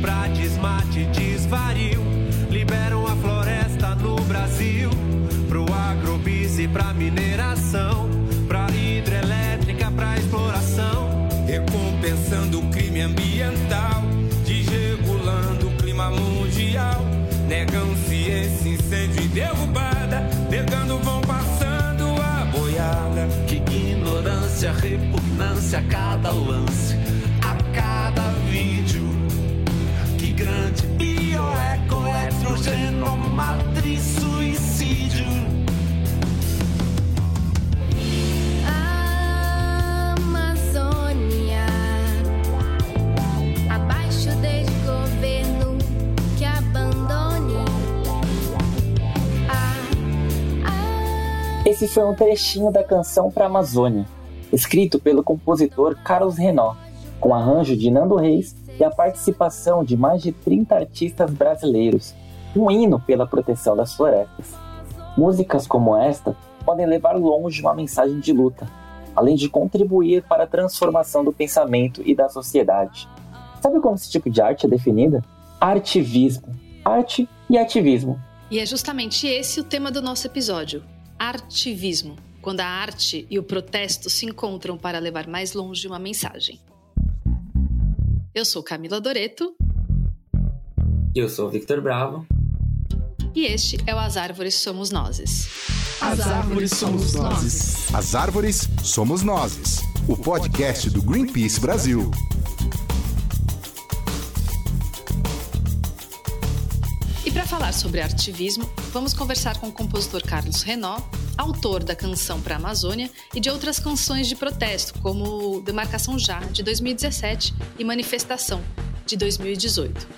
pra desmate, desvario. Liberam a floresta no Brasil, pro agrobis e pra mineração, pra hidrelétrica, pra exploração. Recompensando o crime ambiental, desregulando o clima mundial. Negam ciência, incêndio e derrubada, negando vão passando a boiada. Que ignorância, repugnância cada lance, Esse foi um trechinho da canção para Amazônia, escrito pelo compositor Carlos Renó, com arranjo de Nando Reis e a participação de mais de 30 artistas brasileiros, um hino pela proteção das florestas. Músicas como esta podem levar longe uma mensagem de luta, além de contribuir para a transformação do pensamento e da sociedade. Sabe como esse tipo de arte é definida? Artivismo. Arte e ativismo. E é justamente esse o tema do nosso episódio: artivismo. Quando a arte e o protesto se encontram para levar mais longe uma mensagem. Eu sou Camila Doreto Eu sou o Victor Bravo. e este é o As Árvores Somos Nozes. As árvores somos nós. As Árvores Somos Nozes, o podcast do Greenpeace Brasil. Falar sobre artivismo, vamos conversar com o compositor Carlos Renó, autor da canção para a Amazônia e de outras canções de protesto, como Demarcação Já, de 2017, e Manifestação, de 2018.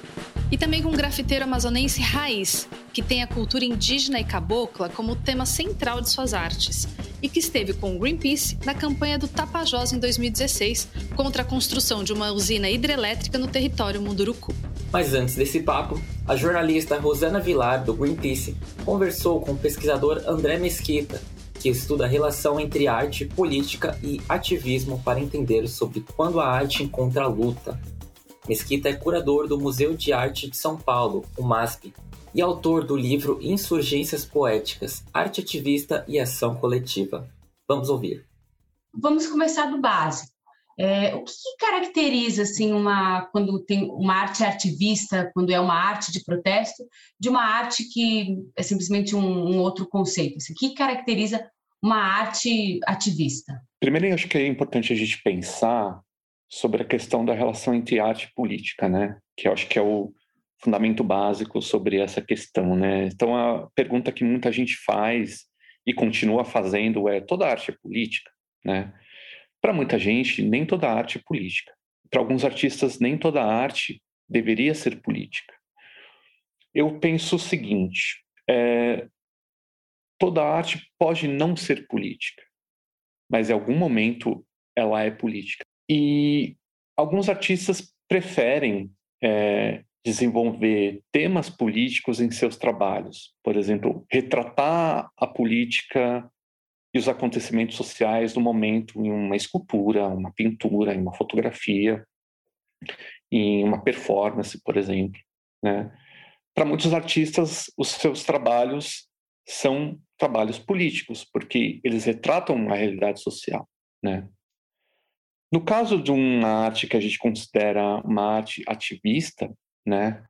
E também com o grafiteiro amazonense Raiz, que tem a cultura indígena e cabocla como tema central de suas artes, e que esteve com o Greenpeace na campanha do Tapajós em 2016 contra a construção de uma usina hidrelétrica no território Munduruku. Mas antes desse papo, a jornalista Rosana Vilar, do Greenpeace, conversou com o pesquisador André Mesquita, que estuda a relação entre arte, política e ativismo para entender sobre quando a arte encontra a luta. Mesquita é curador do Museu de Arte de São Paulo, o MASP, e autor do livro Insurgências Poéticas, Arte Ativista e Ação Coletiva. Vamos ouvir. Vamos começar do básico. É, o que, caracteriza assim uma quando tem uma arte ativista, quando é uma arte de protesto, de uma arte que é simplesmente um, um outro conceito? Assim, o que caracteriza uma arte ativista? Primeiro, acho que é importante a gente pensar sobre a questão da relação entre arte e política, né? Que eu acho que é o fundamento básico sobre essa questão, né? Então, a pergunta que muita gente faz e continua fazendo é: toda arte é política, né? Para muita gente, nem toda arte é política. Para alguns artistas, nem toda arte deveria ser política. Eu penso o seguinte: é, toda arte pode não ser política, mas em algum momento ela é política. E alguns artistas preferem é, desenvolver temas políticos em seus trabalhos. Por exemplo, retratar a política e os acontecimentos sociais do momento em uma escultura, uma pintura, em uma fotografia, em uma performance, por exemplo. Né? Para muitos artistas, os seus trabalhos são trabalhos políticos, porque eles retratam uma realidade social. Né? No caso de uma arte que a gente considera uma arte ativista, né,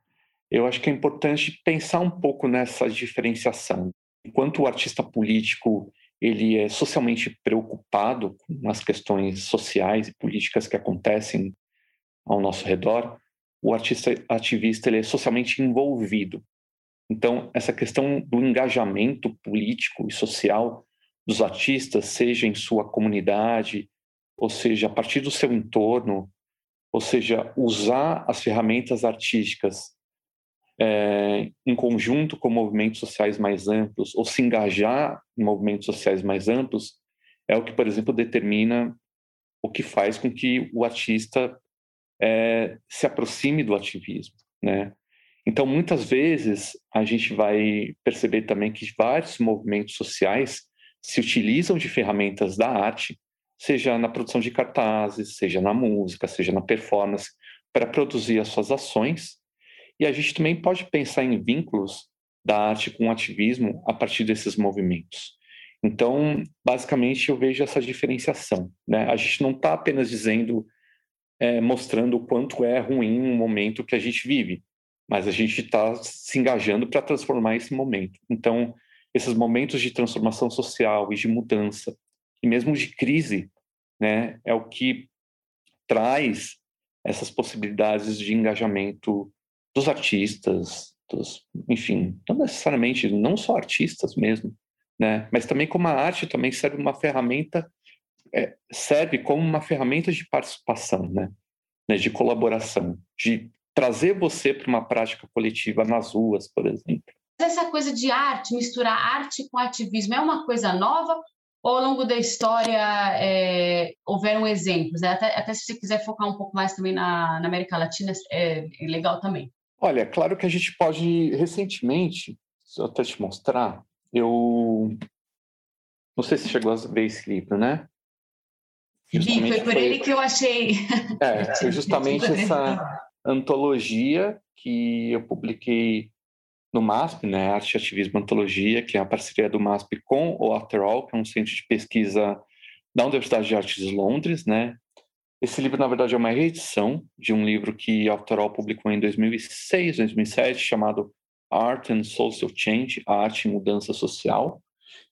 eu acho que é importante pensar um pouco nessa diferenciação. Enquanto o artista político ele é socialmente preocupado com as questões sociais e políticas que acontecem ao nosso redor, o artista ativista ele é socialmente envolvido. Então, essa questão do engajamento político e social dos artistas, seja em sua comunidade, ou seja, a partir do seu entorno, ou seja, usar as ferramentas artísticas é, em conjunto com movimentos sociais mais amplos, ou se engajar em movimentos sociais mais amplos, é o que, por exemplo, determina o que faz com que o artista é, se aproxime do ativismo, né? Então, muitas vezes, a gente vai perceber também que vários movimentos sociais se utilizam de ferramentas da arte, seja na produção de cartazes, seja na música, seja na performance, para produzir as suas ações E a gente também pode pensar em vínculos da arte com o ativismo a partir desses movimentos. Então, basicamente, eu vejo essa diferenciação. Né? A gente não está apenas dizendo, é, mostrando o quanto é ruim um momento que a gente vive, mas a gente está se engajando para transformar esse momento. Então, esses momentos de transformação social e de mudança, e mesmo de crise, né, é o que traz essas possibilidades de engajamento dos artistas, dos, enfim, não necessariamente, não só artistas mesmo, né, mas também como a arte também serve uma ferramenta, é, serve como uma ferramenta de participação, né, né de colaboração, de trazer você para uma prática coletiva nas ruas, por exemplo. Essa coisa de arte, misturar arte com ativismo, é uma coisa nova ou ao longo da história é, houveram exemplos? Né? Até, até, se você quiser focar um pouco mais também na, na América Latina, é, é, legal também. Olha, claro que a gente pode, recentemente, eu até te mostrar, eu não sei se chegou a ver esse livro, né? Vi, foi por foi... ele que eu achei. É, foi justamente essa antologia que eu publiquei no MASP, né, Arte e Ativismo Antologia, que é a parceria do MASP com o After All, que é um centro de pesquisa da Universidade de Artes de Londres, né. Esse livro, na verdade, é uma reedição de um livro que a After All publicou em 2006, 2007, chamado Art and Social Change, Arte e Mudança Social.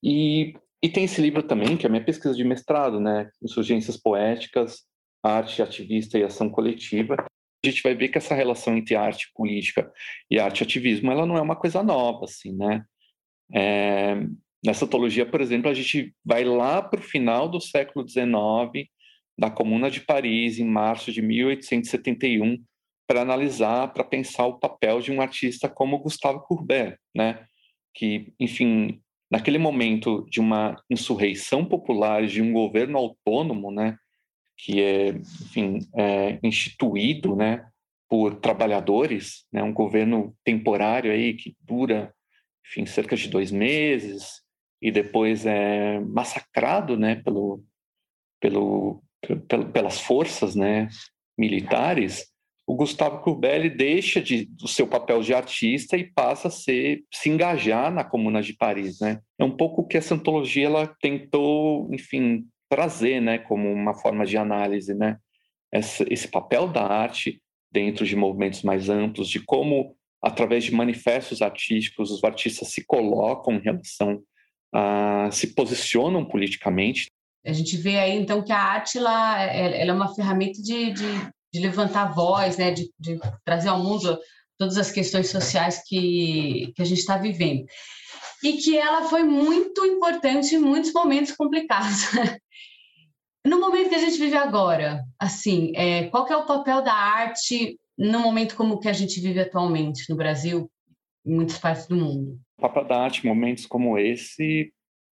E, e tem esse livro também, que é a minha pesquisa de mestrado, né, Insurgências Poéticas, Arte Ativista e Ação Coletiva, a gente vai ver que essa relação entre arte política e arte ativismo, ela não é uma coisa nova, assim, né? É, nessa antologia, por exemplo, a gente vai lá para o final do século XIX, da Comuna de Paris, em março de 1871, para analisar, para pensar o papel de um artista como Gustave Courbet, né? Que, enfim, naquele momento de uma insurreição popular, de um governo autônomo, né? que é, enfim, é instituído, né, por trabalhadores, né, um governo temporário aí que dura, enfim, cerca de dois meses e depois é massacrado, né, pelo, pelo pelas forças, né, militares. O Gustavo Courbet deixa de, do seu papel de artista e passa a ser se engajar na Comuna de Paris, né? É um pouco o que essa antologia ela tentou, enfim, trazer, né, como uma forma de análise, né, esse papel da arte dentro de movimentos mais amplos, de como através de manifestos artísticos os artistas se colocam em relação a se posicionam politicamente. A gente vê aí então que a arte ela, é uma ferramenta de, de, de levantar voz, né, de, de trazer ao mundo todas as questões sociais que, que a gente está vivendo e que ela foi muito importante em muitos momentos complicados. No momento que a gente vive agora, assim, é, qual é o papel da arte no momento como que a gente vive atualmente no Brasil, em muitas partes do mundo? O papel da arte em momentos como esse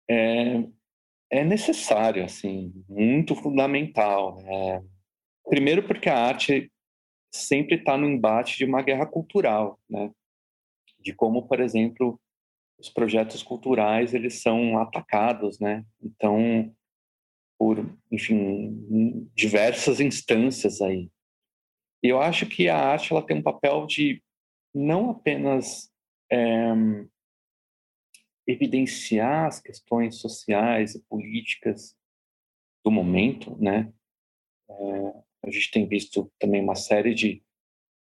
é, é necessário, assim, muito fundamental. Né? Primeiro porque a arte sempre está no embate de uma guerra cultural, né? De como, por exemplo, os projetos culturais eles são atacados, né? Então por, enfim, diversas instâncias aí. Eu acho que a arte ela tem um papel de não apenas é, evidenciar as questões sociais e políticas do momento, né? É, a gente tem visto também uma série de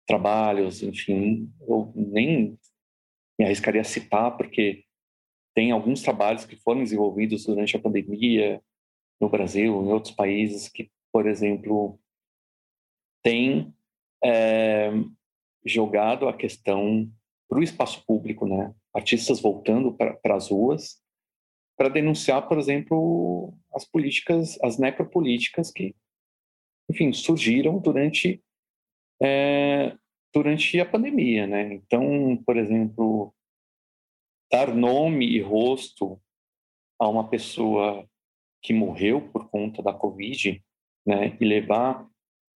trabalhos, enfim, eu nem me arriscaria a citar, porque tem alguns trabalhos que foram desenvolvidos durante a pandemia, no Brasil, em outros países que, por exemplo, têm é, jogado a questão para o espaço público, né? Artistas voltando para as ruas para denunciar, por exemplo, as políticas, as necropolíticas que, enfim, surgiram durante é, durante a pandemia, né? Então, por exemplo, dar nome e rosto a uma pessoa que morreu por conta da Covid, né, e levar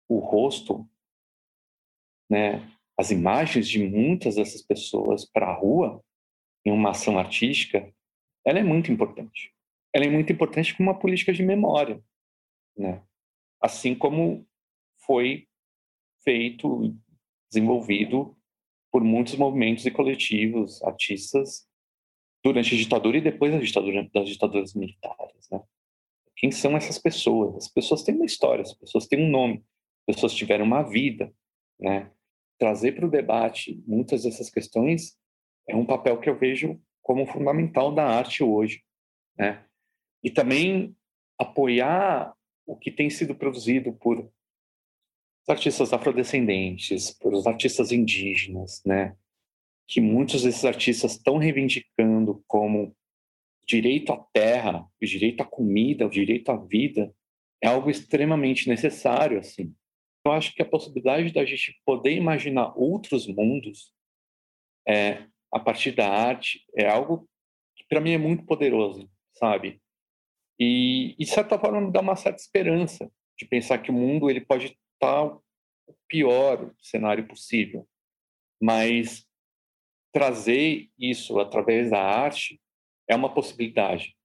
o rosto, né, as imagens de muitas dessas pessoas para a rua em uma ação artística, ela é muito importante. Ela é muito importante como uma política de memória, né? Assim como foi feito, desenvolvido por muitos movimentos e coletivos, artistas, durante a ditadura e depois da ditadura, das ditaduras militares. Né? Quem são essas pessoas? As pessoas têm uma história, as pessoas têm um nome, as pessoas tiveram uma vida. Né? Trazer para o debate muitas dessas questões é um papel que eu vejo como fundamental da arte hoje. Né? E também apoiar o que tem sido produzido por artistas afrodescendentes, por os artistas indígenas, né? Que muitos desses artistas estão reivindicando como direito à terra, o direito à comida, o direito à vida, é algo extremamente necessário, assim. Eu acho que a possibilidade da gente poder imaginar outros mundos é, a partir da arte é algo que para mim é muito poderoso, sabe? E, de certa forma, me dá uma certa esperança de pensar que o mundo ele pode estar o pior cenário possível, mas trazer isso através da arte é uma possibilidade.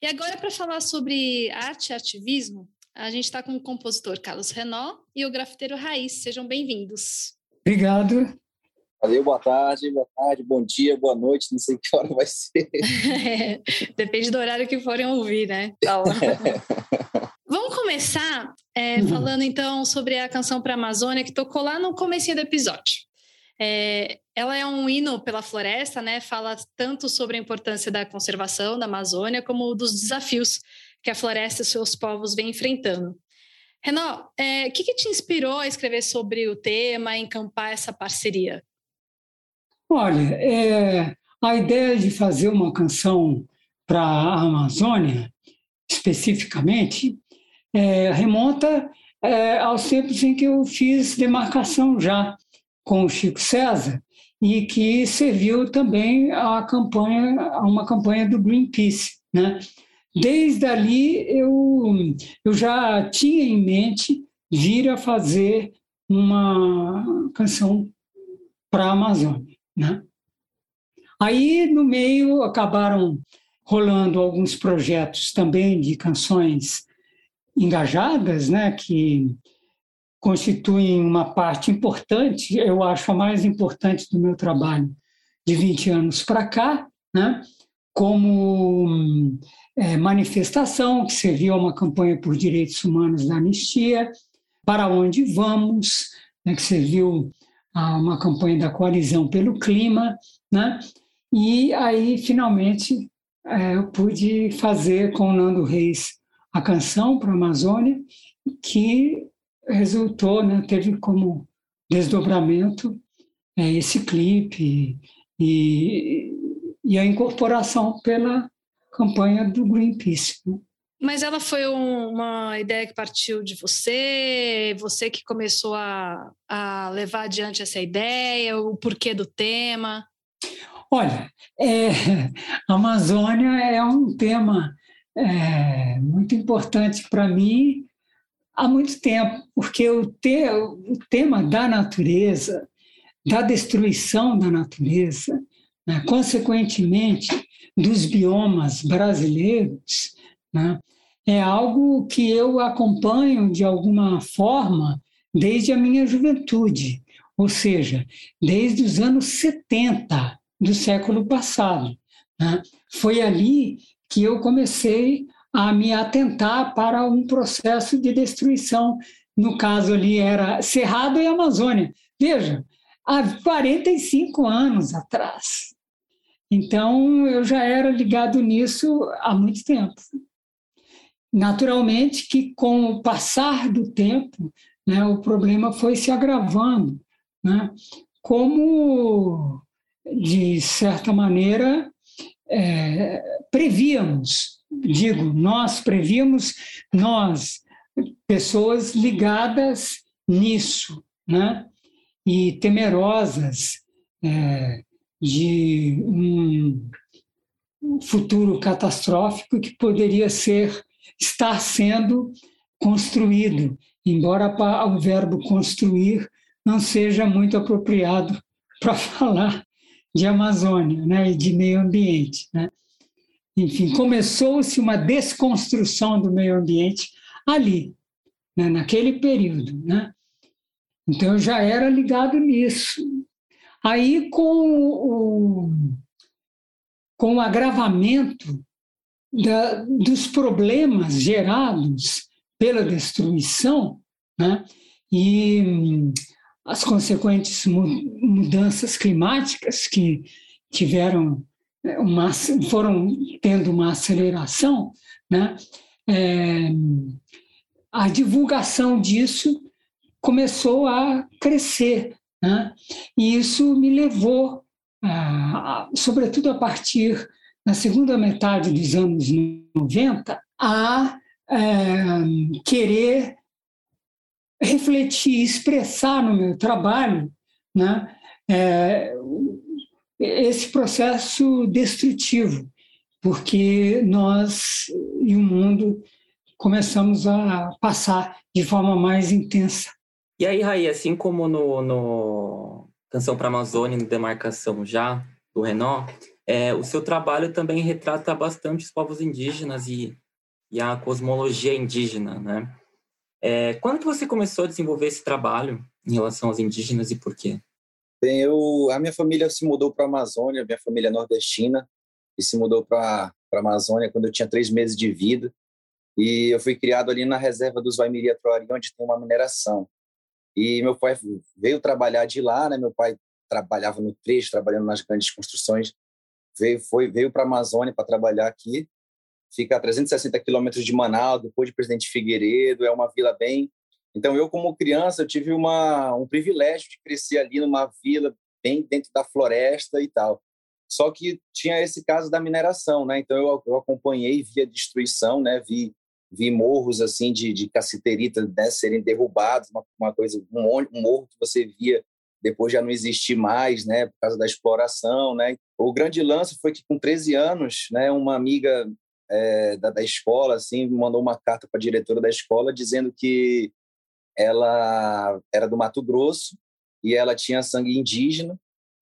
E agora, para falar sobre arte e ativismo, a gente está com o compositor Carlos Renó e o grafiteiro Raiz. Sejam bem-vindos. Obrigado. Valeu, boa tarde, boa tarde, bom dia, boa noite, não sei que hora vai ser. É, depende do horário que forem ouvir, né? Tá Vamos começar é, uhum. falando então sobre a canção para a Amazônia que tocou lá no começo do episódio. É, ela é um hino pela floresta, né? Fala tanto sobre a importância da conservação da Amazônia como dos desafios que a floresta e seus povos vêm enfrentando. Renan, o é, que, que te inspirou a escrever sobre o tema, a encampar essa parceria? Olha, é, a ideia de fazer uma canção para a Amazônia, especificamente, é, remonta é, aos tempos em que eu fiz demarcação já com o Chico César e que serviu também a campanha, a uma campanha do Greenpeace, né? Desde ali eu, eu já tinha em mente vir a fazer uma canção para a Amazônia. Né? Aí, no meio, acabaram rolando alguns projetos também de canções engajadas, né, que constituem uma parte importante, eu acho a mais importante do meu trabalho de 20 anos para cá, né, como é, manifestação, que serviu a uma campanha por direitos humanos da Anistia, Para Onde Vamos, né, que serviu uma campanha da coalizão pelo clima, né? E aí finalmente é, eu pude fazer com o Nando Reis a canção para a Amazônia, que resultou, né, teve como desdobramento é, esse clipe e, e, a incorporação pela campanha do Greenpeace. Né? Mas ela foi um, uma ideia que partiu de você, você que começou a, a levar adiante essa ideia, o porquê do tema? Olha, é, a Amazônia é um tema é, muito importante para mim há muito tempo, porque o, te, o tema da natureza, da destruição da natureza, né, consequentemente dos biomas brasileiros, né, é algo que eu acompanho de alguma forma desde a minha juventude, ou seja, desde os anos 70 do século passado. Né? Foi ali que eu comecei a me atentar para um processo de destruição. No caso ali era Cerrado e Amazônia. Veja, há 45 anos atrás. Então, eu já era ligado nisso há muito tempo. Naturalmente que, com o passar do tempo, né, o problema foi se agravando. Né? Como, de certa maneira, é, prevíamos, digo, nós prevíamos, nós, pessoas ligadas nisso, né? e temerosas é, de um futuro catastrófico que poderia ser estar sendo construído, embora o verbo construir não seja muito apropriado para falar de Amazônia né, e de meio ambiente. Né? Enfim, começou-se uma desconstrução do meio ambiente ali, né, naquele período. Né? Então eu já era ligado nisso. Aí com o, com o agravamento da, dos problemas gerados pela destruição, né? e as consequentes mudanças climáticas que tiveram é, uma, foram tendo uma aceleração, né? É, a divulgação disso começou a crescer, né? e isso me levou, a, a, sobretudo a partir da segunda metade dos anos 90, a é, querer refletir, expressar no meu trabalho né, é, esse processo destrutivo, porque nós e o mundo começamos a passar de forma mais intensa. E aí, Raí, assim como no, no Canção para a Amazônia, no Demarcação Já, do Renault, é, o seu trabalho também retrata bastante os povos indígenas e, e a cosmologia indígena, né? É, quando que você começou a desenvolver esse trabalho em relação aos indígenas e por quê? Bem, eu, a minha família se mudou para a Amazônia, minha família é nordestina, e se mudou para a Amazônia quando eu tinha três meses de vida. E eu fui criado ali na reserva dos Vaimiria Troari, onde tem uma mineração. E meu pai veio trabalhar de lá, né? Meu pai trabalhava no trecho, trabalhando nas grandes construções. Veio, foi, veio para a Amazônia para trabalhar aqui fica a 360 quilômetros de Manaus, depois de Presidente Figueiredo, é uma vila bem... Então, eu, como criança, eu tive uma, um privilégio de crescer ali numa vila bem dentro da floresta e tal. Só que tinha esse caso da mineração, né? Então, eu, eu acompanhei, vi a destruição, né? Vi, vi morros, assim, de, de caciterita né? serem derrubados, uma, uma coisa, um, um morro que você via depois já não existir mais, né, por causa da exploração, né. O grande lance foi que com 13 anos, né, uma amiga é, da, da escola, assim, mandou uma carta para a diretora da escola dizendo que ela era do Mato Grosso e ela tinha sangue indígena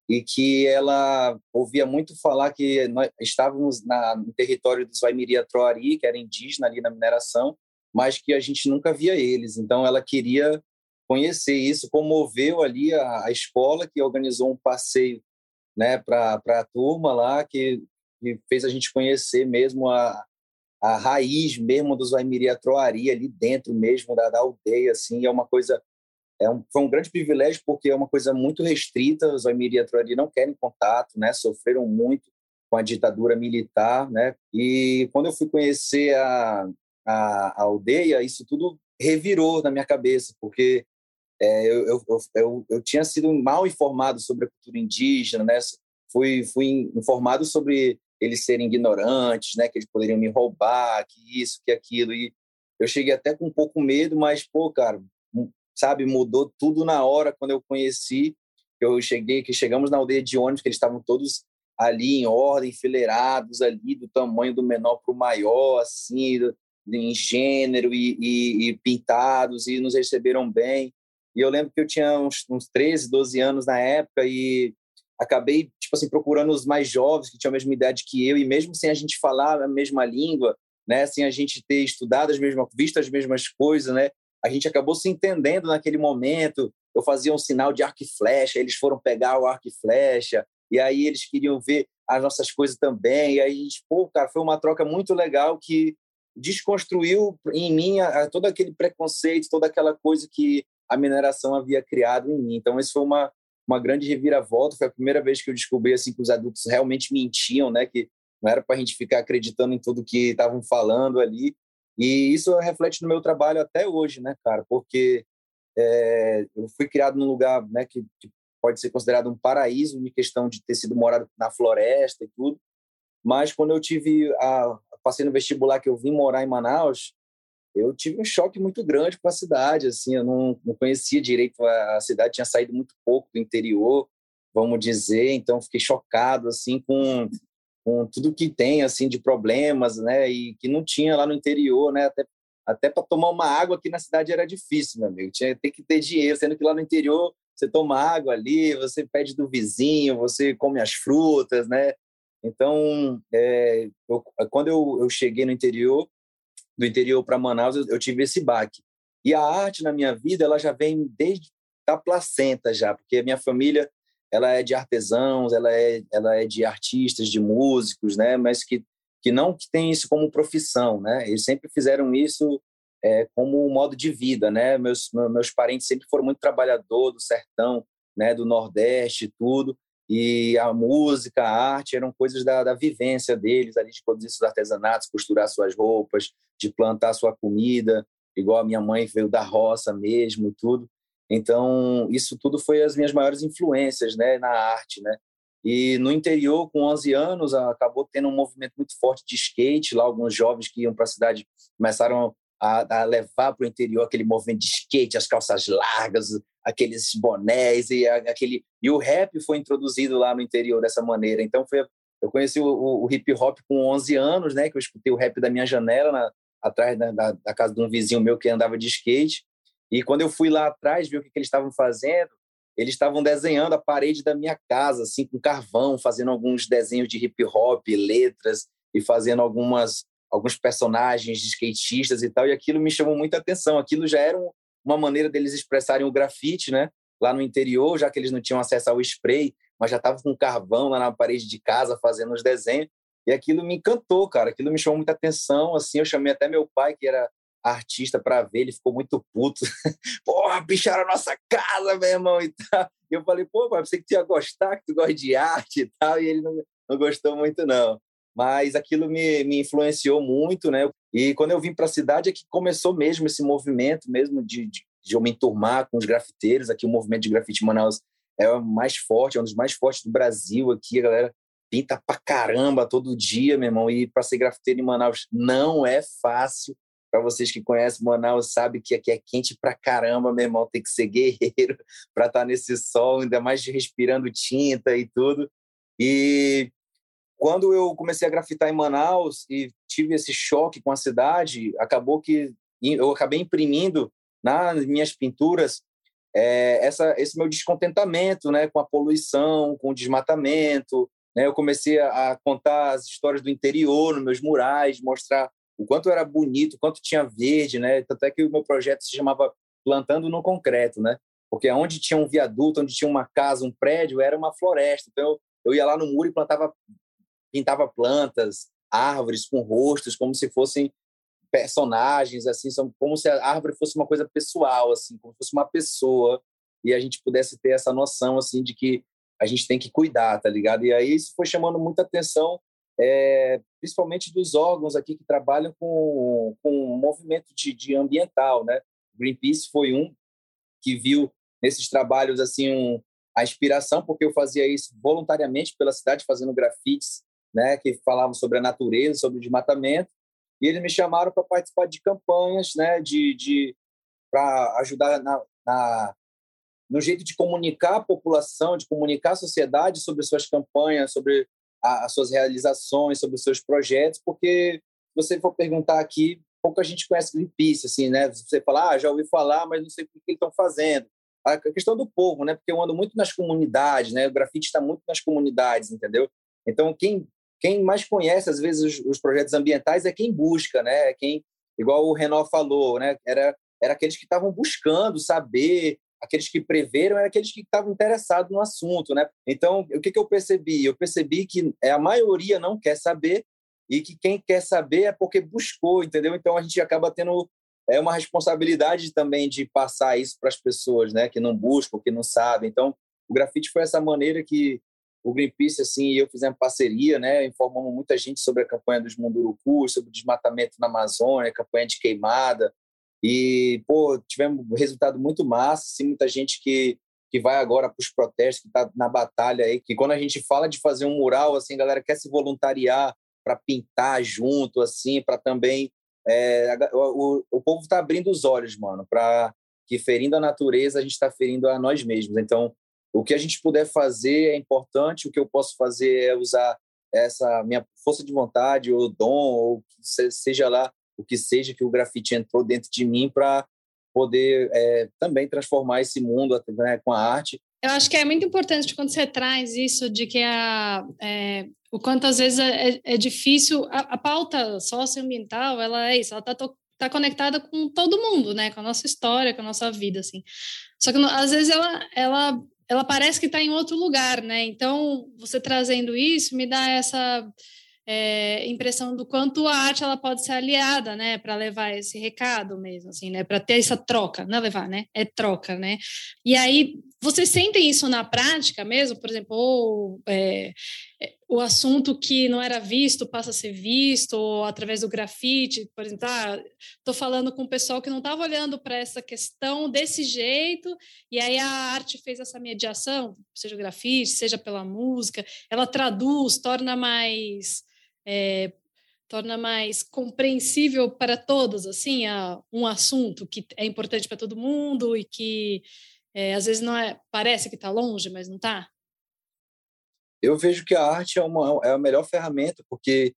e que ela ouvia muito falar que nós estávamos na, no território dos Vaimiria Troari, que era indígena ali na mineração, mas que a gente nunca via eles. Então ela queria conhecer isso, comoveu ali a, a escola que organizou um passeio né, para a turma lá, que que fez a gente conhecer mesmo a, a raiz mesmo dos Vaimiria Troari ali dentro mesmo da, da aldeia, assim, é uma coisa é um, foi um grande privilégio porque é uma coisa muito restrita, os Vaimiria Troari não querem contato, né, sofreram muito com a ditadura militar, né, e quando eu fui conhecer a, a, a aldeia, isso tudo revirou na minha cabeça, porque é, eu, eu, eu, eu, tinha sido mal informado sobre a cultura indígena, né, fui, fui informado sobre eles serem ignorantes, né, que eles poderiam me roubar, que isso, que aquilo. E eu cheguei até com um pouco medo, mas, pô, cara, sabe, mudou tudo na hora quando eu conheci. Eu cheguei, que chegamos na aldeia de ônibus, que eles estavam todos ali em ordem, enfileirados ali, do tamanho do menor para o maior, assim, em gênero e, e, e, pintados, e nos receberam bem. E eu lembro que eu tinha uns, uns 13, 12 anos na época, e acabei, tipo assim, procurando os mais jovens que tinham a mesma idade que eu, e mesmo sem a gente falar a mesma língua, né, sem a gente ter estudado as mesmas, visto as mesmas coisas, né, a gente acabou se entendendo naquele momento. Eu fazia um sinal de arco e flecha, eles foram pegar o arco e flecha, e aí eles queriam ver as nossas coisas também, e aí a pô, cara, foi uma troca muito legal que desconstruiu em mim todo aquele preconceito, toda aquela coisa que a mineração havia criado em mim. Então, isso foi uma, uma grande reviravolta. Foi a primeira vez que eu descobri assim que os adultos realmente mentiam, né? Que não era para a gente ficar acreditando em tudo que estavam falando ali. E isso reflete no meu trabalho até hoje, né, cara? Porque é, eu fui criado num lugar, né, que, que pode ser considerado um paraíso em questão de ter sido morado na floresta e tudo. Mas quando eu tive a passei no vestibular que eu vim morar em Manaus, eu tive um choque muito grande com a cidade, assim, eu não, não conhecia direito a, a cidade, tinha saído muito pouco do interior, vamos dizer, então fiquei chocado, assim, com, com tudo que tem, assim, de problemas, né, e que não tinha lá no interior, né, até, até para tomar uma água aqui na cidade era difícil, meu amigo, tinha tem que ter dinheiro, sendo que lá no interior você toma água ali, você pede do vizinho, você come as frutas, né, então, é, eu, quando eu, eu cheguei no interior, do interior para Manaus, eu, eu, tive esse baque. E a arte na minha vida, ela já vem desde da placenta já, porque a minha família ela é de artesãos, ela é, ela é de artistas, de músicos, né? Mas que, que não que tem isso como profissão, né? Eles sempre fizeram isso é, como um modo de vida, né? Meus, meus parentes sempre foram muito trabalhador do sertão, né? Do Nordeste, tudo. E a música, a arte eram coisas da, da vivência deles, ali de produzir seus artesanatos, costurar suas roupas, de plantar sua comida, igual a minha mãe veio da roça mesmo, tudo. Então, isso tudo foi as minhas maiores influências, né, na arte, né? E no interior, com 11 anos, acabou tendo um movimento muito forte de skate. Lá, alguns jovens que iam para a cidade começaram a, a levar para o interior aquele movimento de skate, as calças largas, aqueles bonés e aquele e o rap foi introduzido lá no interior dessa maneira. Então foi eu conheci o, o, hip hop com 11 anos, né? Que eu escutei o rap da minha janela na, atrás da, da, da, casa de um vizinho meu que andava de skate. E quando eu fui lá atrás ver o que, que eles estavam fazendo, eles estavam desenhando a parede da minha casa, assim, com carvão, fazendo alguns desenhos de hip hop, letras e fazendo algumas alguns personagens de skatistas e tal. E aquilo me chamou muita atenção. Aquilo já era uma maneira deles expressarem o grafite, né? Lá no interior, já que eles não tinham acesso ao spray, mas já estavam com carvão lá na parede de casa fazendo os desenhos. E aquilo me encantou, cara. Aquilo me chamou muita atenção. Assim, eu chamei até meu pai, que era artista, para ver. Ele ficou muito puto. Porra, picharam a nossa casa, meu irmão. E, tal. eu falei, pô, pai, você que tu ia gostar, que tu gosta de arte e tal. E ele não, não gostou muito, não. Mas aquilo me, me influenciou muito, né? E quando eu vim para a cidade é que começou mesmo esse movimento mesmo de, de, de eu me enturmar com os grafiteiros. Aqui o movimento de grafite em Manaus é o mais forte, é um dos mais fortes do Brasil aqui. A galera pinta pra caramba todo dia, meu irmão. E para ser grafiteiro em Manaus não é fácil. Para vocês que conhecem Manaus, sabe que aqui é quente pra caramba, meu irmão. Tem que ser guerreiro para estar tá nesse sol, ainda mais respirando tinta e tudo. E quando eu comecei a grafitar em Manaus e tive esse choque com a cidade, acabou que eu acabei imprimindo nas minhas pinturas é, essa, esse meu descontentamento né, com a poluição, com o desmatamento, né? Eu comecei a contar as histórias do interior nos meus murais, mostrar o quanto era bonito, o quanto tinha verde, né? Tanto é que o meu projeto se chamava Plantando no Concreto, né? Porque onde tinha um viaduto, onde tinha uma casa, um prédio, era uma floresta. Então eu, eu ia lá no muro e plantava, pintava plantas, árvores com rostos, como se fossem personagens, assim, como se a árvore fosse uma coisa pessoal, assim, como se fosse uma pessoa e a gente pudesse ter essa noção, assim, de que a gente tem que cuidar, tá ligado? E aí isso foi chamando muita atenção, é, principalmente dos órgãos aqui que trabalham com, com movimento de, de ambiental, né? Greenpeace foi um que viu nesses trabalhos assim um, a inspiração, porque eu fazia isso voluntariamente pela cidade, fazendo grafites, né, que falavam sobre a natureza, sobre o desmatamento, e eles me chamaram para participar de campanhas, né, de, de para ajudar na, na, no jeito de comunicar a população, de comunicar a sociedade sobre suas campanhas, sobre a, as suas realizações, sobre os seus projetos, porque se você for perguntar aqui, pouca gente conhece Greenpeace, assim, né? Você fala, ah, já ouvi falar, mas não sei o que eles estão fazendo. A questão do povo, né? Porque eu ando muito nas comunidades, né? O grafite está muito nas comunidades, entendeu? Então, quem, quem mais conhece, às vezes, os, os projetos ambientais é quem busca, né? É quem, igual o Renó falou, né? Era, era aqueles que estavam buscando saber, aqueles que preveram eram aqueles que estavam interessados no assunto, né? Então, o que, que eu percebi? Eu percebi que é, a maioria não quer saber e que quem quer saber é porque buscou, entendeu? Então, a gente acaba tendo é uma responsabilidade também de passar isso para as pessoas, né? Que não buscam, que não sabem. Então, o grafite foi essa maneira que o Greenpeace assim e eu fizemos parceria, né? Informamos muita gente sobre a campanha dos Mundurucus, sobre o desmatamento na Amazônia, campanha de queimada, e, pô, tivemos um resultado muito massa, assim, muita gente que, que vai agora para os protestos, que está na batalha aí, que quando a gente fala de fazer um mural, assim, a galera quer se voluntariar para pintar junto, assim, para também... É, o, o povo está abrindo os olhos, mano, para que ferindo a natureza, a gente está ferindo a nós mesmos. Então, o que a gente puder fazer é importante, o que eu posso fazer é usar essa minha força de vontade, ou dom, ou seja lá o que seja que o grafite entrou dentro de mim para poder é, também transformar esse mundo né, com a arte. Eu acho que é muito importante quando você traz isso de que a, é, o quanto às vezes é, é, é difícil a, a, pauta socioambiental ela é isso, ela está tá conectada com todo mundo, né? Com a nossa história, com a nossa vida, assim. Só que às vezes ela, ela, ela parece que está em outro lugar, né? Então, você trazendo isso me dá essa é, impressão do quanto a arte ela pode ser aliada, né, para levar esse recado mesmo, assim, né, para ter essa troca, não é levar, né, é troca, né. E aí vocês sentem isso na prática mesmo, por exemplo, ou, é, o assunto que não era visto passa a ser visto, ou através do grafite, por exemplo, estou ah, falando com o pessoal que não estava olhando para essa questão desse jeito, e aí a arte fez essa mediação, seja o grafite, seja pela música, ela traduz, torna mais é, torna mais compreensível para todos, assim, a, um assunto que é importante para todo mundo e que é, às vezes não é, parece que está longe, mas não está? Eu vejo que a arte é, uma, é a melhor ferramenta, porque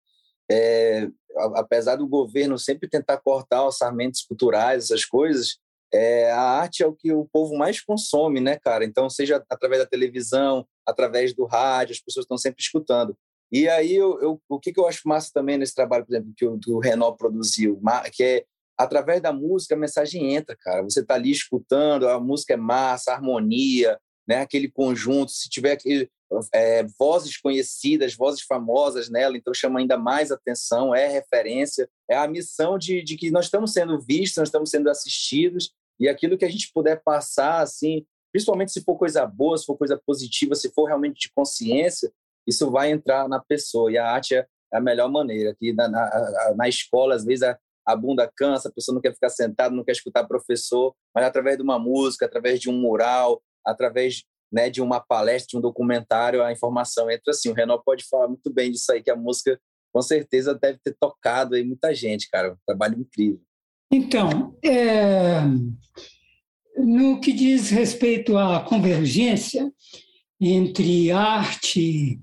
é, apesar do governo sempre tentar cortar orçamentos culturais, essas coisas, é, a arte é o que o povo mais consome, né, cara? Então, seja através da televisão, através do rádio, as pessoas estão sempre escutando. E aí, eu, eu, o que, que eu acho massa também nesse trabalho, por exemplo, que o, que o Renault produziu, que é através da música a mensagem entra, cara. Você está ali escutando, a música é massa, a harmonia, né? aquele conjunto. Se tiver aquele, é, vozes conhecidas, vozes famosas nela, então chama ainda mais atenção, é referência, é a missão de, de que nós estamos sendo vistos, nós estamos sendo assistidos, e aquilo que a gente puder passar, assim, principalmente se for coisa boa, se for coisa positiva, se for realmente de consciência, isso vai entrar na pessoa. E a arte é a melhor maneira. Que na, na, na escola, às vezes, a, a bunda cansa, a pessoa não quer ficar sentada, não quer escutar professor, mas através de uma música, através de um mural, através né, de uma palestra, de um documentário, a informação entra assim. O Renault pode falar muito bem disso aí, que a música com certeza deve ter tocado aí muita gente, cara. Um trabalho incrível. Então, é, no que diz respeito à convergência entre arte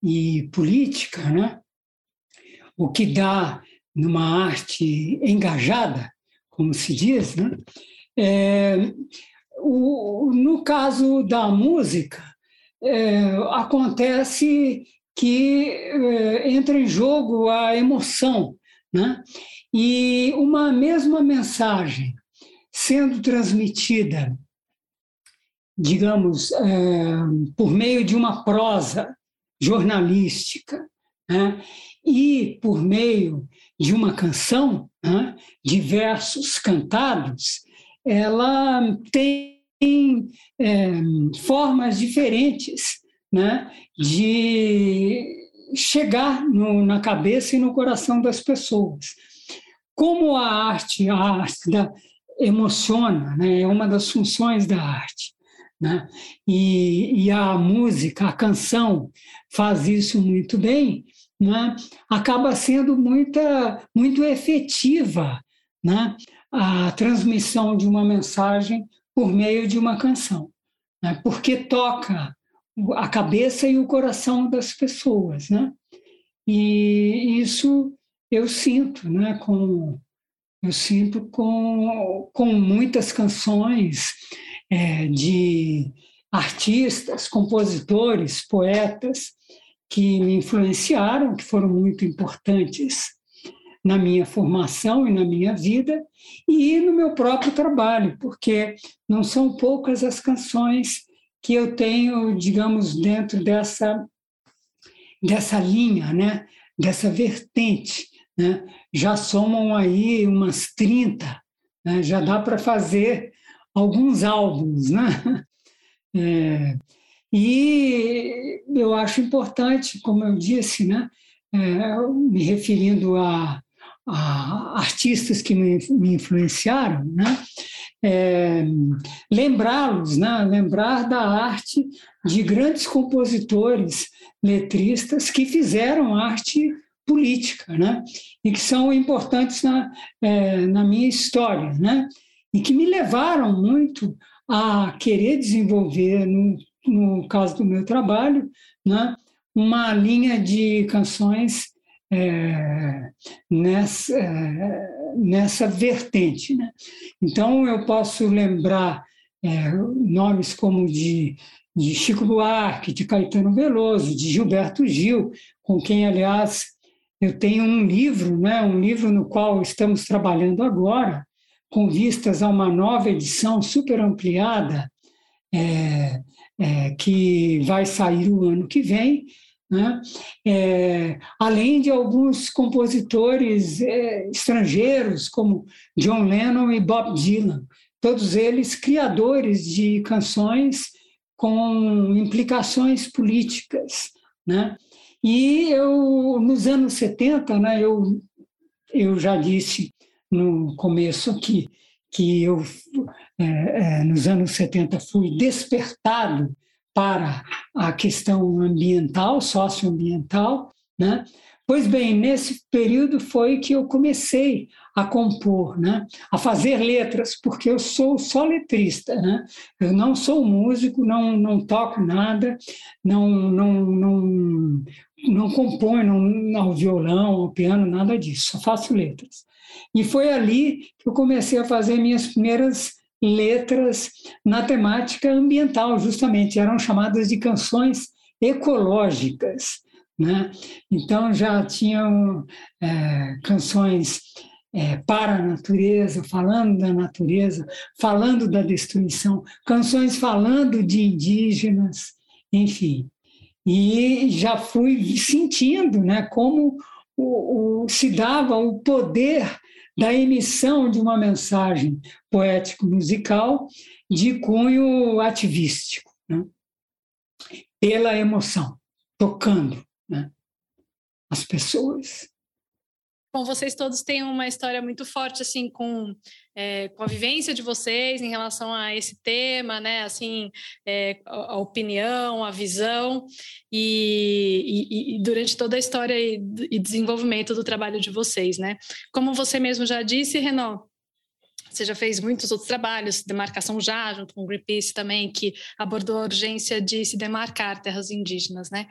e política, né? o que dá numa arte engajada, como se diz, né? É, o, no caso da música, é, acontece que é, entra em jogo a emoção, né? E uma mesma mensagem sendo transmitida, digamos, é, por meio de uma prosa jornalística, né? e por meio de uma canção, né? de versos cantados, ela tem é, formas diferentes né? de chegar no, na cabeça e no coração das pessoas. Como a arte, a arte da, emociona, né? é uma das funções da arte. Né? E, e, a música, a canção faz isso muito bem, né? acaba sendo muita, muito efetiva né? a transmissão de uma mensagem por meio de uma canção, né? porque toca a cabeça e o coração das pessoas. Né? E isso eu sinto, né? com, eu sinto com, com muitas canções é, de artistas, compositores, poetas que me influenciaram, que foram muito importantes na minha formação e na minha vida e no meu próprio trabalho, porque não são poucas as canções que eu tenho, digamos, dentro dessa dessa linha, né? dessa vertente. Né? Já somam aí umas 30, né? já dá para fazer alguns álbuns, né? É, e eu acho importante, como eu disse, né? É, me referindo a, a, artistas que me, me influenciaram, né? É, lembrá-los, né? lembrar da arte de grandes compositores, letristas que fizeram arte política, né? e que são importantes na, é, na minha história. Né? e que me levaram muito a querer desenvolver, no, no caso do meu trabalho, né, uma linha de canções é, nessa, é, nessa vertente. Né? Então, eu posso lembrar é, nomes como de, de Chico Buarque, de Caetano Veloso, de Gilberto Gil, com quem, aliás, eu tenho um livro, né, um livro no qual estamos trabalhando agora, com vistas a uma nova edição super ampliada, é, é, que vai sair o ano que vem, né? É, além de alguns compositores é, estrangeiros, como John Lennon e Bob Dylan, todos eles criadores de canções com implicações políticas. Né? E eu, nos anos 70, né, eu, eu já disse no começo aqui que eu, é, é, nos anos 70, fui despertado para a questão ambiental, socioambiental, né? Pois bem, nesse período foi que eu comecei a compor, né? a fazer letras, porque eu sou só letrista. Né? Eu não sou músico, não, não toco nada, não, não, não, não componho não, ao violão, ao piano, nada disso, só faço letras. E foi ali que eu comecei a fazer minhas primeiras letras na temática ambiental, justamente, eram chamadas de canções ecológicas. Né? Então já tinham é, canções é, para a natureza, falando da natureza, falando da destruição, canções falando de indígenas, enfim. E já fui sentindo né, como o, o, se dava o poder da emissão de uma mensagem poético-musical de cunho ativístico, né? pela emoção, tocando né? as pessoas. Bom, vocês todos têm uma história muito forte assim com, é, com a vivência de vocês em relação a esse tema, né? Assim, é, a, opinião, a visão e, e, e, durante toda a história e, e desenvolvimento do trabalho de vocês, né? Como você mesmo já disse, Renan, você já fez muitos outros trabalhos, demarcação já, junto com o Greenpeace também, que abordou a urgência de se demarcar terras indígenas, né?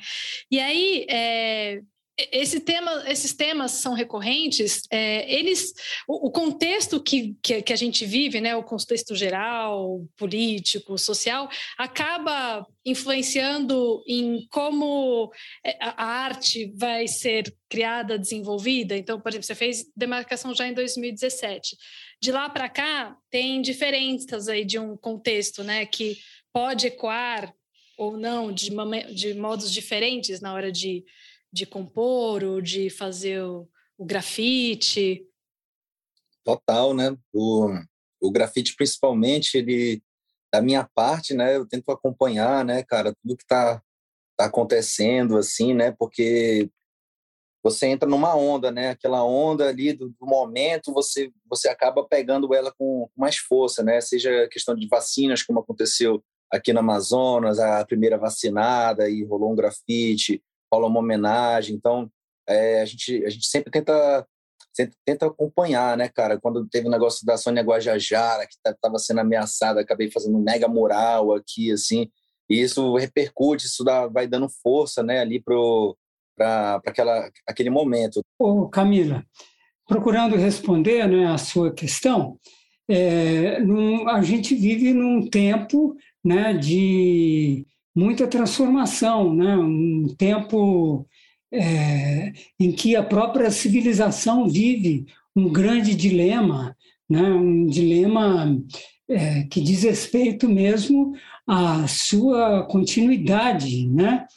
E aí, é, esse tema, esses temas são recorrentes, é, eles, o, o contexto que, que, que, a gente vive, né, o contexto geral, político, social, acaba influenciando em como é, a arte vai ser criada, desenvolvida. Então, por exemplo, você fez demarcação já em 2017. De lá para cá, tem diferenças aí de um contexto, né, que pode ecoar ou não de, de modos diferentes na hora de de compor ou de fazer o, o grafite? Total, né? O, o grafite, principalmente, ele, da minha parte, né? Eu tento acompanhar, né, cara, tudo que está tá acontecendo, assim, né? Porque você entra numa onda, né? Aquela onda ali do, do, momento, você você acaba pegando ela com, mais força, né? Seja questão de vacinas, como aconteceu aqui no Amazonas, a primeira vacinada e rolou um grafite, rola uma homenagem. Então, é, a, gente, a gente sempre tenta, sempre tenta acompanhar, né, cara? Quando teve o negócio da Sônia Guajajara, que estava tá, sendo acabei fazendo um mega mural aqui, assim, e isso repercute, isso dá, vai dando força, né, ali para aquele momento. Ô, Camila, procurando responder né, a sua questão, é, num, a gente vive num tempo né, de muita transformação, né? um tempo é, em que a própria civilização vive um grande dilema, né? um dilema é, que diz respeito mesmo à sua continuidade, né?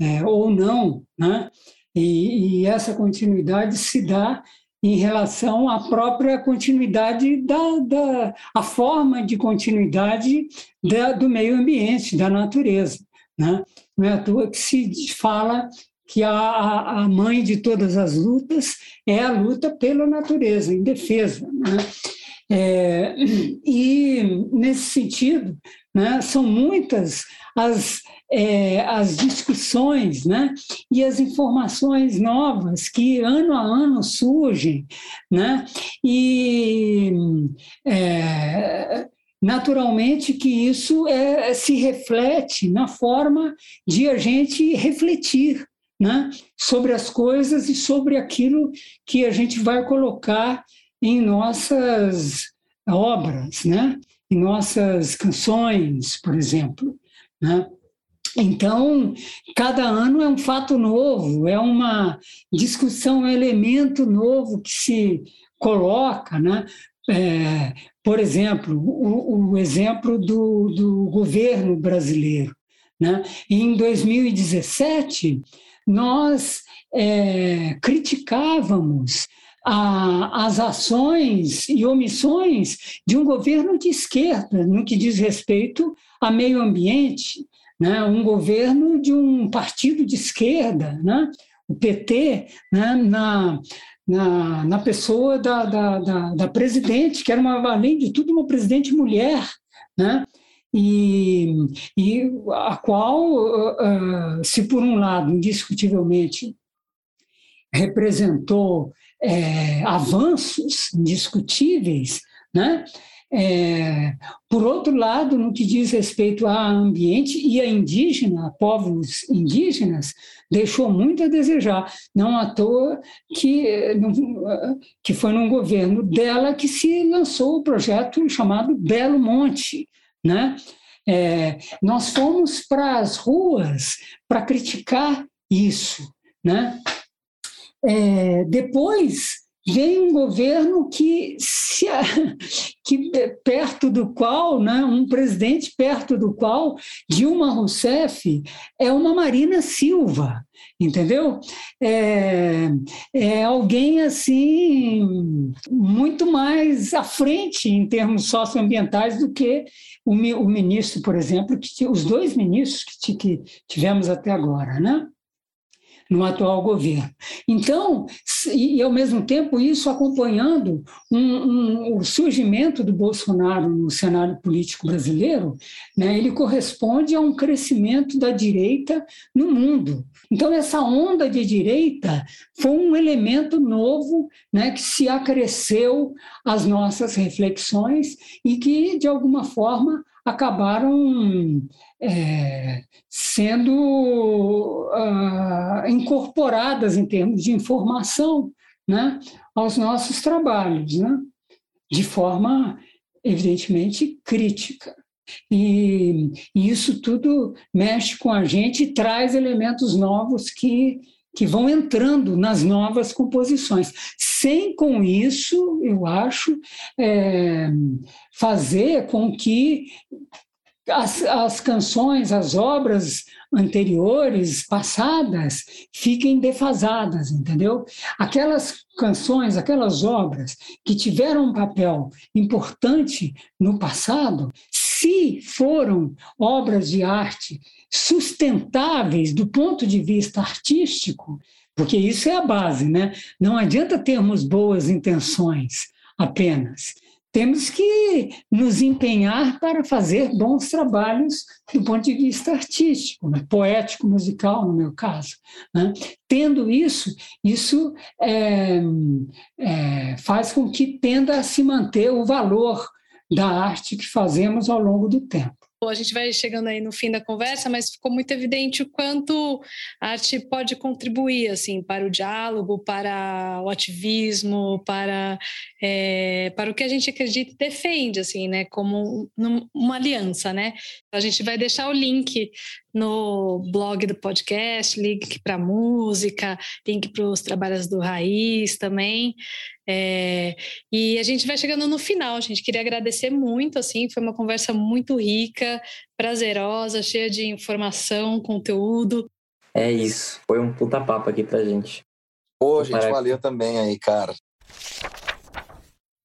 É, ou não. Né? E, e, essa continuidade se dá em relação à própria continuidade da, da a forma de continuidade da, do meio ambiente, da natureza. Né? Não é à toa que se fala que a, a mãe de todas as lutas é a luta pela natureza, em defesa. Né? É, e, nesse sentido, né, são muitas as, é, as discussões né, e as informações novas que ano a ano surgem. Né, e é, naturalmente que isso é, se reflete na forma de a gente refletir né, sobre as coisas e sobre aquilo que a gente vai colocar em nossas obras, né, em nossas canções, por exemplo. Né. Então, cada ano é um fato novo, é uma discussão, um elemento novo que se coloca, né? É, por exemplo, o, o exemplo do, do, governo brasileiro. Né? Em 2017, nós é, criticávamos a, as ações e omissões de um governo de esquerda no que diz respeito a meio ambiente, né? um governo de um partido de esquerda, né? o PT, né? na, na, na pessoa da, da, da, da, presidente, que era, uma, além de tudo, uma presidente mulher, né? e, e a qual, uh, se por um lado, indiscutivelmente, representou é, avanços indiscutíveis, né? É, por outro lado, no que diz respeito a ambiente e a indígena, a povos indígenas, deixou muito a desejar. Não à toa que, que foi num governo dela que se lançou o projeto chamado Belo Monte. Né? É, nós fomos para as ruas para criticar isso. Né? É, depois vem um governo que, se, que perto do qual, né, um presidente perto do qual Dilma Rousseff é uma Marina Silva, entendeu? É, é alguém assim muito mais à frente em termos socioambientais do que o, o ministro, por exemplo, que os dois ministros que, que tivemos até agora, né? No atual governo. Então, e ao mesmo tempo isso acompanhando um, um, o surgimento do Bolsonaro no cenário político brasileiro, né, ele corresponde a um crescimento da direita no mundo. Então, essa onda de direita foi um elemento novo né, que se acresceu às nossas reflexões e que, de alguma forma, acabaram é, sendo uh, incorporadas em termos de informação né, aos nossos trabalhos, né, de forma, evidentemente, crítica. E, e isso tudo mexe com a gente e traz elementos novos que que vão entrando nas novas composições, sem com isso, eu acho, é, fazer com que as, as canções, as obras anteriores, passadas, fiquem defasadas, entendeu? Aquelas canções, aquelas obras que tiveram um papel importante no passado, se foram obras de arte sustentáveis do ponto de vista artístico, porque isso é a base, né? Não adianta termos boas intenções apenas temos que nos empenhar para fazer bons trabalhos do ponto de vista artístico, né? poético, musical, no meu caso. Né? Tendo isso, isso é, é, faz com que tenda a se manter o valor da arte que fazemos ao longo do tempo a gente vai chegando aí no fim da conversa, mas ficou muito evidente o quanto a arte pode contribuir assim para o diálogo, para o ativismo, para é, para o que a gente acredita e defende assim, né, como uma aliança, né? A gente vai deixar o link no blog do podcast, link para música, link para os trabalhos do Raiz também. É, e a gente vai chegando no final, gente queria agradecer muito, assim, foi uma conversa muito rica, prazerosa, cheia de informação, conteúdo. É isso, foi um puta papo aqui pra gente. Pô, gente, valeu também aí, cara.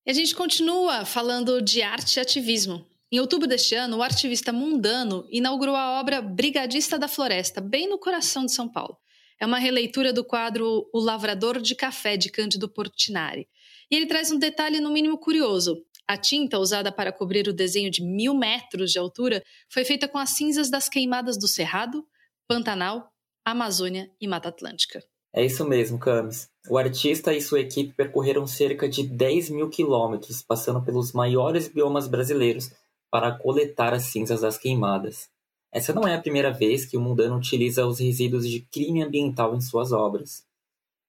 E a gente continua falando de arte e ativismo. Em outubro deste ano, o ativista Mundano inaugurou a obra Brigadista da Floresta, bem no coração de São Paulo. É uma releitura do quadro O Lavrador de Café, de Cândido Portinari. E ele traz um detalhe, no mínimo, curioso. A tinta usada para cobrir o desenho de mil metros de altura foi feita com as cinzas das queimadas do Cerrado, Pantanal, Amazônia e Mata Atlântica. É isso mesmo, Camis. O artista e sua equipe percorreram cerca de 10 mil quilômetros, passando pelos maiores biomas brasileiros para coletar as cinzas das queimadas. Essa não é a primeira vez que o mundano utiliza os resíduos de crime ambiental em suas obras.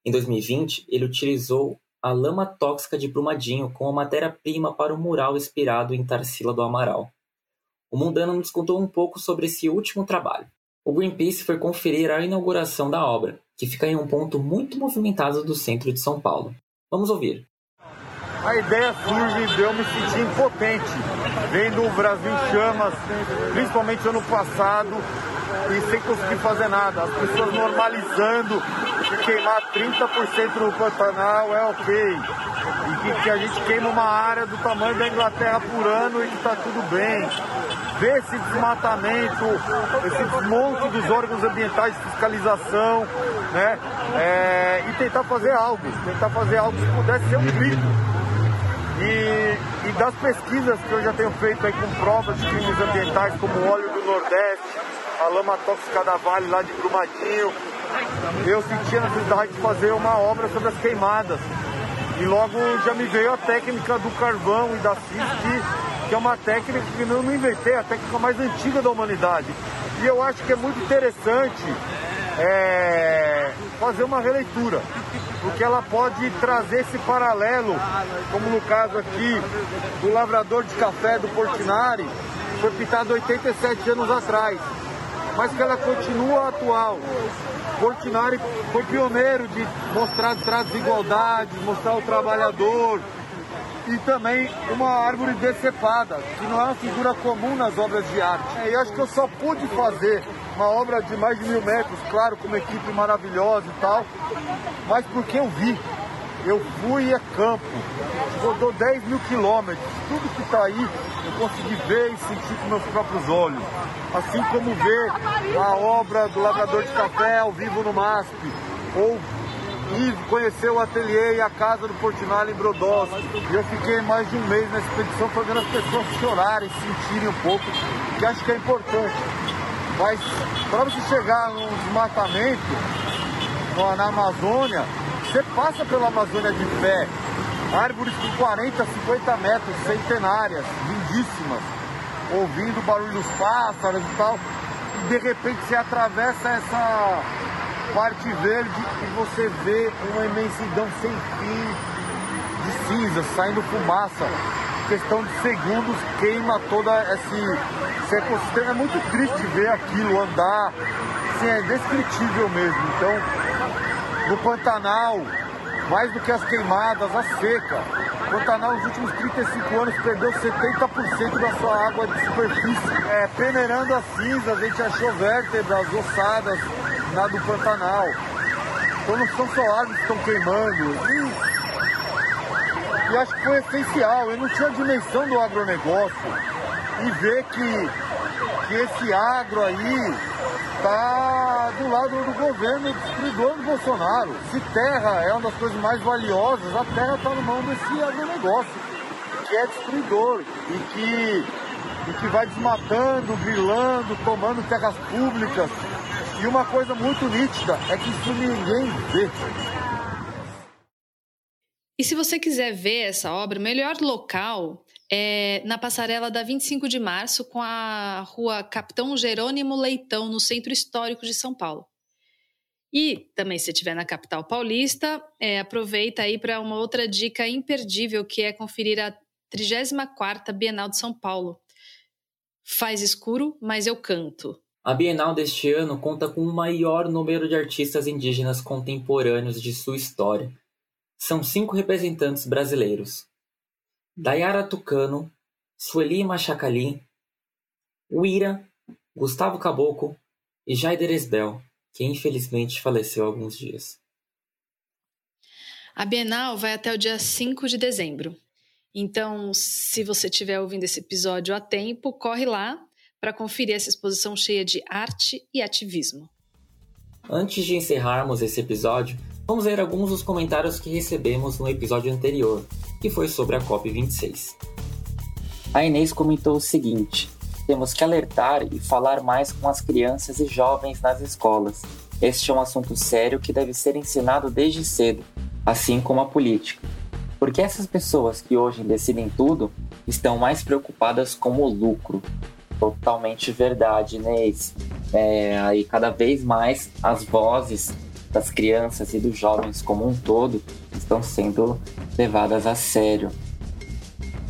Em 2020, ele utilizou a lama tóxica de Brumadinho como matéria-prima para o mural inspirado em Tarsila do Amaral. O mundano nos contou um pouco sobre esse último trabalho. o Greenpeace foi conferir a inauguração da obra, que fica em um ponto muito movimentado do centro de São Paulo. Vamos ouvir. A ideia surge de eu me sentir impotente, vendo o Brasil em chamas, principalmente ano passado, e sem conseguir fazer nada. As pessoas normalizando queimar 30% no Pantanal é ok. E que, que, a gente queima uma área do tamanho da Inglaterra por ano e que está tudo bem. Ver esse desmatamento, esse desmonte dos órgãos ambientais de fiscalização, né? É, e tentar fazer algo, tentar fazer algo que pudesse ser um grito. E, e, das pesquisas que eu já tenho feito aí com provas de crimes ambientais, como o óleo do Nordeste, a lama tóxica da Vale lá de Brumadinho, eu senti a necessidade de fazer uma obra sobre as queimadas. E logo já me veio a técnica do carvão e da CIS, que é uma técnica que eu não inventei, a técnica mais antiga da humanidade. E eu acho que é muito interessante é, fazer uma releitura, porque ela pode trazer esse paralelo, como no caso aqui do lavrador de café do Portinari, que foi pintado 87 anos atrás, mas que ela continua atual. Portinari foi pioneiro de mostrar as desigualdades, mostrar o trabalhador e também uma árvore decepada, que não é uma figura comum nas obras de arte. E acho que eu só pude fazer uma obra de mais de mil metros, claro, com uma equipe maravilhosa e tal, mas porque eu vi. Eu fui a campo, rodou 10 mil quilômetros, tudo que está aí eu consegui ver e sentir com meus próprios olhos. Assim como ver a obra do Lavrador de Café ao vivo no MASP, ou ir conhecer o ateliê e a casa do Portinari em Brodowski. E eu fiquei mais de um mês na expedição fazendo as pessoas chorarem, sentirem um pouco, que acho que é importante. Mas para você chegar num desmatamento na Amazônia, você passa pela Amazônia de pé, árvores com 40, 50 metros, centenárias, lindíssimas, ouvindo o barulho dos pássaros e tal, e de repente você atravessa essa parte verde e você vê uma imensidão sem fim de cinzas, saindo fumaça. Questão de segundos queima todo esse, esse ecossistema. É muito triste ver aquilo andar, assim, é indescritível mesmo. Então, no Pantanal, mais do que as queimadas, a seca. O Pantanal, nos últimos 35 anos, perdeu 70% da sua água de superfície. É, peneirando as cinzas, a gente achou vértebras, ossadas na do Pantanal. Então não são só árvores que estão queimando. E, e acho que foi essencial. Eu não tinha a dimensão do agronegócio. E ver que, que esse agro aí está do lado do governo do Bolsonaro. Se terra é uma das coisas mais valiosas, a terra está na mão desse agronegócio, que é destruidor e que, e que vai desmatando, grilando, tomando terras públicas. E uma coisa muito nítida é que isso ninguém vê. E se você quiser ver essa obra, o melhor local é, na passarela da 25 de março com a rua Capitão Jerônimo Leitão, no centro histórico de São Paulo. E também, se estiver na capital paulista, é, aproveita aí para uma outra dica imperdível, que é conferir a 34ª Bienal de São Paulo. Faz escuro, mas eu canto. A Bienal deste ano conta com o maior número de artistas indígenas contemporâneos de sua história. São cinco representantes brasileiros, Dayara Tucano, Sueli Machacalim, Uira, Gustavo Caboclo e Jaider Esbel, que infelizmente faleceu há alguns dias. A Bienal vai até o dia 5 de dezembro. Então, se você estiver ouvindo esse episódio a tempo, corre lá para conferir essa exposição cheia de arte e ativismo. Antes de encerrarmos esse episódio, Vamos ver alguns dos comentários que recebemos no episódio anterior, que foi sobre a COP26. A Inês comentou o seguinte: temos que alertar e falar mais com as crianças e jovens nas escolas. Este é um assunto sério que deve ser ensinado desde cedo, assim como a política. Porque essas pessoas que hoje decidem tudo estão mais preocupadas com o lucro. Totalmente verdade, Inês. É, aí cada vez mais as vozes das crianças e dos jovens como um todo estão sendo levadas a sério.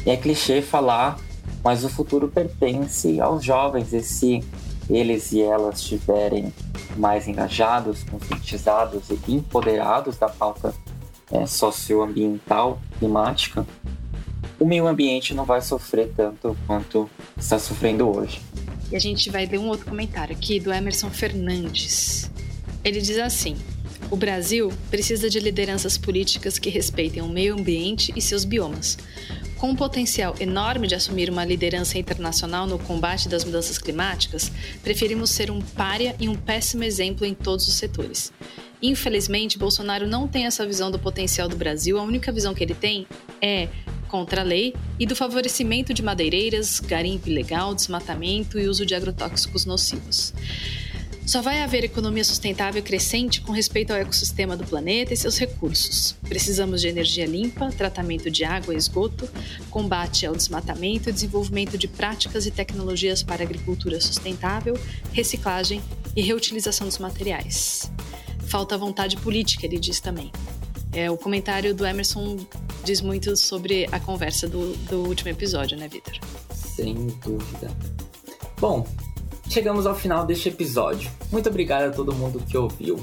E é clichê falar, mas o futuro pertence aos jovens. Esse eles e elas estiverem mais engajados, conscientizados e empoderados da pauta é, socioambiental, climática, o meio ambiente não vai sofrer tanto quanto está sofrendo hoje. E a gente vai ler um outro comentário aqui do Emerson Fernandes. Ele diz assim: O Brasil precisa de lideranças políticas que respeitem o meio ambiente e seus biomas. Com um potencial enorme de assumir uma liderança internacional no combate das mudanças climáticas, preferimos ser um pária e um péssimo exemplo em todos os setores. Infelizmente, Bolsonaro não tem essa visão do potencial do Brasil. A única visão que ele tem é contra a lei e do favorecimento de madeireiras, garimpo ilegal, desmatamento e uso de agrotóxicos nocivos. Só vai haver economia sustentável crescente com respeito ao ecossistema do planeta e seus recursos. Precisamos de energia limpa, tratamento de água e esgoto, combate ao desmatamento e desenvolvimento de práticas e tecnologias para agricultura sustentável, reciclagem e reutilização dos materiais. Falta vontade política, ele diz também. É, o comentário do Emerson diz muito sobre a conversa do, do último episódio, né, Vitor? Sem dúvida. Bom, chegamos ao final deste episódio. Muito obrigado a todo mundo que ouviu.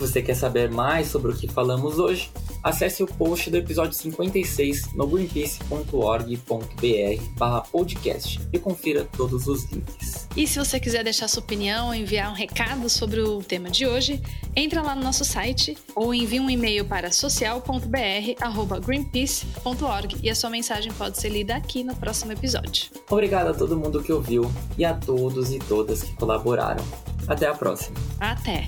Se você quer saber mais sobre o que falamos hoje, acesse o post do episódio 56 no greenpeace.org.br podcast e confira todos os links. E se você quiser deixar sua opinião ou enviar um recado sobre o tema de hoje, entra lá no nosso site ou envie um e-mail para social.br@greenpeace.org e a sua mensagem pode ser lida aqui no próximo episódio. Obrigado a todo mundo que ouviu e a todos e todas que colaboraram. Até a próxima. Até.